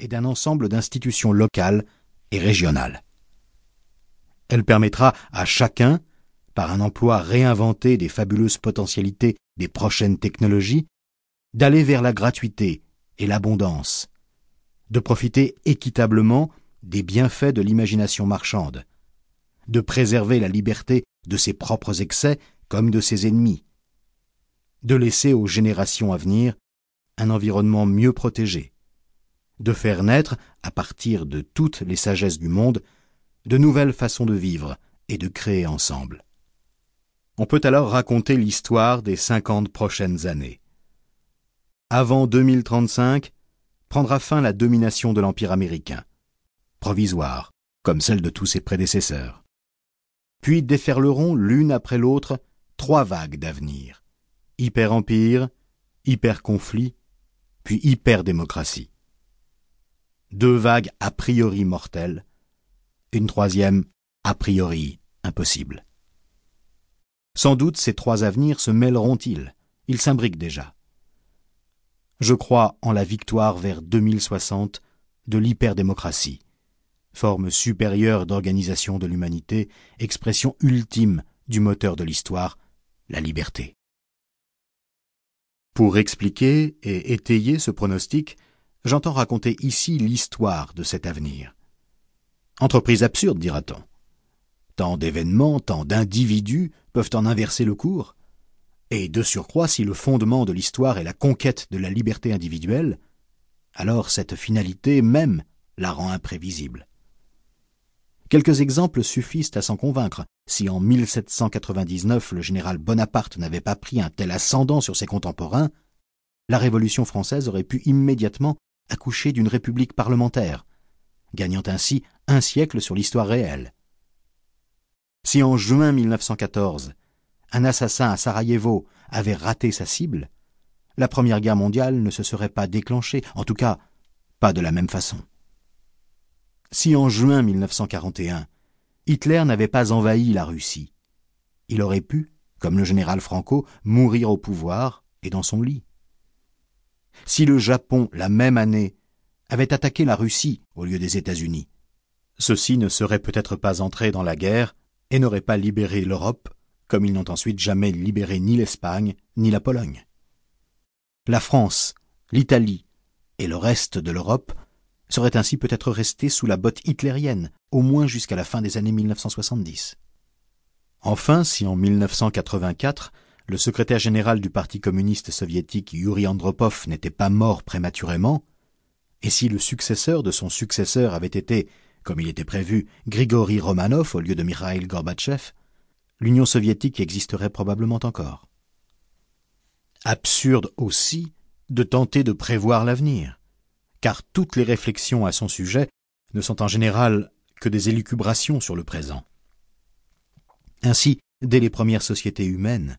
et d'un ensemble d'institutions locales et régionales. Elle permettra à chacun, par un emploi réinventé des fabuleuses potentialités des prochaines technologies, d'aller vers la gratuité et l'abondance, de profiter équitablement des bienfaits de l'imagination marchande, de préserver la liberté de ses propres excès comme de ses ennemis, de laisser aux générations à venir un environnement mieux protégé, de faire naître, à partir de toutes les sagesses du monde, de nouvelles façons de vivre et de créer ensemble. On peut alors raconter l'histoire des cinquante prochaines années. Avant 2035, prendra fin la domination de l'Empire américain, provisoire, comme celle de tous ses prédécesseurs. Puis déferleront l'une après l'autre trois vagues d'avenir. Hyper-empire, hyper-conflit, puis hyper-démocratie. Deux vagues a priori mortelles, une troisième a priori impossible. Sans doute ces trois avenirs se mêleront-ils, ils s'imbriquent déjà. Je crois en la victoire vers 2060 de l'hyperdémocratie, forme supérieure d'organisation de l'humanité, expression ultime du moteur de l'histoire, la liberté. Pour expliquer et étayer ce pronostic, j'entends raconter ici l'histoire de cet avenir. Entreprise absurde, dira-t-on. Tant d'événements, tant d'individus peuvent en inverser le cours. Et de surcroît, si le fondement de l'histoire est la conquête de la liberté individuelle, alors cette finalité même la rend imprévisible. Quelques exemples suffisent à s'en convaincre. Si en 1799 le général Bonaparte n'avait pas pris un tel ascendant sur ses contemporains, la Révolution française aurait pu immédiatement accoucher d'une république parlementaire, gagnant ainsi un siècle sur l'histoire réelle. Si en juin 1914, un assassin à Sarajevo avait raté sa cible, la Première Guerre mondiale ne se serait pas déclenchée, en tout cas pas de la même façon. Si en juin 1941, Hitler n'avait pas envahi la Russie, il aurait pu, comme le général Franco, mourir au pouvoir et dans son lit. Si le Japon, la même année, avait attaqué la Russie au lieu des États-Unis, ceux-ci ne seraient peut-être pas entrés dans la guerre et n'auraient pas libéré l'Europe, comme ils n'ont ensuite jamais libéré ni l'Espagne ni la Pologne. La France, l'Italie et le reste de l'Europe seraient ainsi peut-être restés sous la botte hitlérienne, au moins jusqu'à la fin des années 1970. Enfin, si en 1984, le secrétaire général du Parti communiste soviétique Yuri Andropov n'était pas mort prématurément, et si le successeur de son successeur avait été comme il était prévu, Grigory Romanov au lieu de Mikhail Gorbatchev, l'Union soviétique existerait probablement encore. Absurde aussi de tenter de prévoir l'avenir, car toutes les réflexions à son sujet ne sont en général que des élucubrations sur le présent. Ainsi, dès les premières sociétés humaines,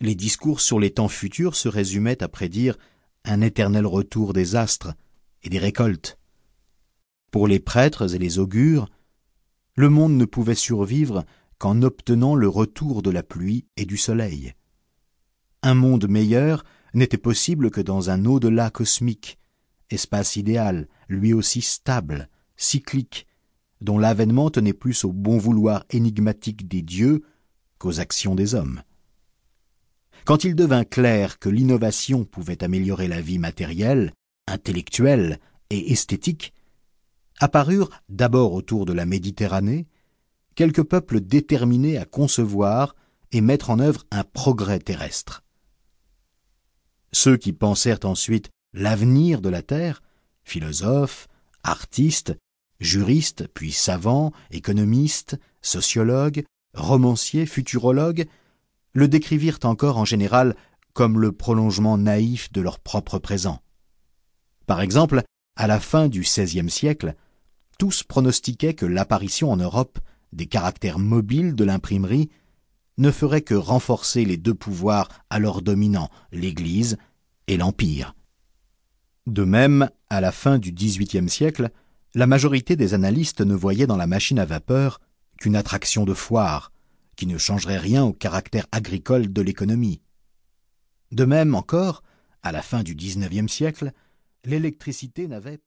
les discours sur les temps futurs se résumaient à prédire un éternel retour des astres et des récoltes, pour les prêtres et les augures, le monde ne pouvait survivre qu'en obtenant le retour de la pluie et du soleil. Un monde meilleur n'était possible que dans un au-delà cosmique, espace idéal, lui aussi stable, cyclique, dont l'avènement tenait plus au bon vouloir énigmatique des dieux qu'aux actions des hommes. Quand il devint clair que l'innovation pouvait améliorer la vie matérielle, intellectuelle et esthétique, apparurent, d'abord autour de la Méditerranée, quelques peuples déterminés à concevoir et mettre en œuvre un progrès terrestre. Ceux qui pensèrent ensuite l'avenir de la Terre, philosophes, artistes, juristes, puis savants, économistes, sociologues, romanciers, futurologues, le décrivirent encore en général comme le prolongement naïf de leur propre présent. Par exemple, à la fin du XVIe siècle, tous pronostiquaient que l'apparition en Europe des caractères mobiles de l'imprimerie ne ferait que renforcer les deux pouvoirs alors dominants, l'Église et l'Empire. De même, à la fin du XVIIIe siècle, la majorité des analystes ne voyaient dans la machine à vapeur qu'une attraction de foire, qui ne changerait rien au caractère agricole de l'économie. De même encore, à la fin du XIXe siècle, l'électricité n'avait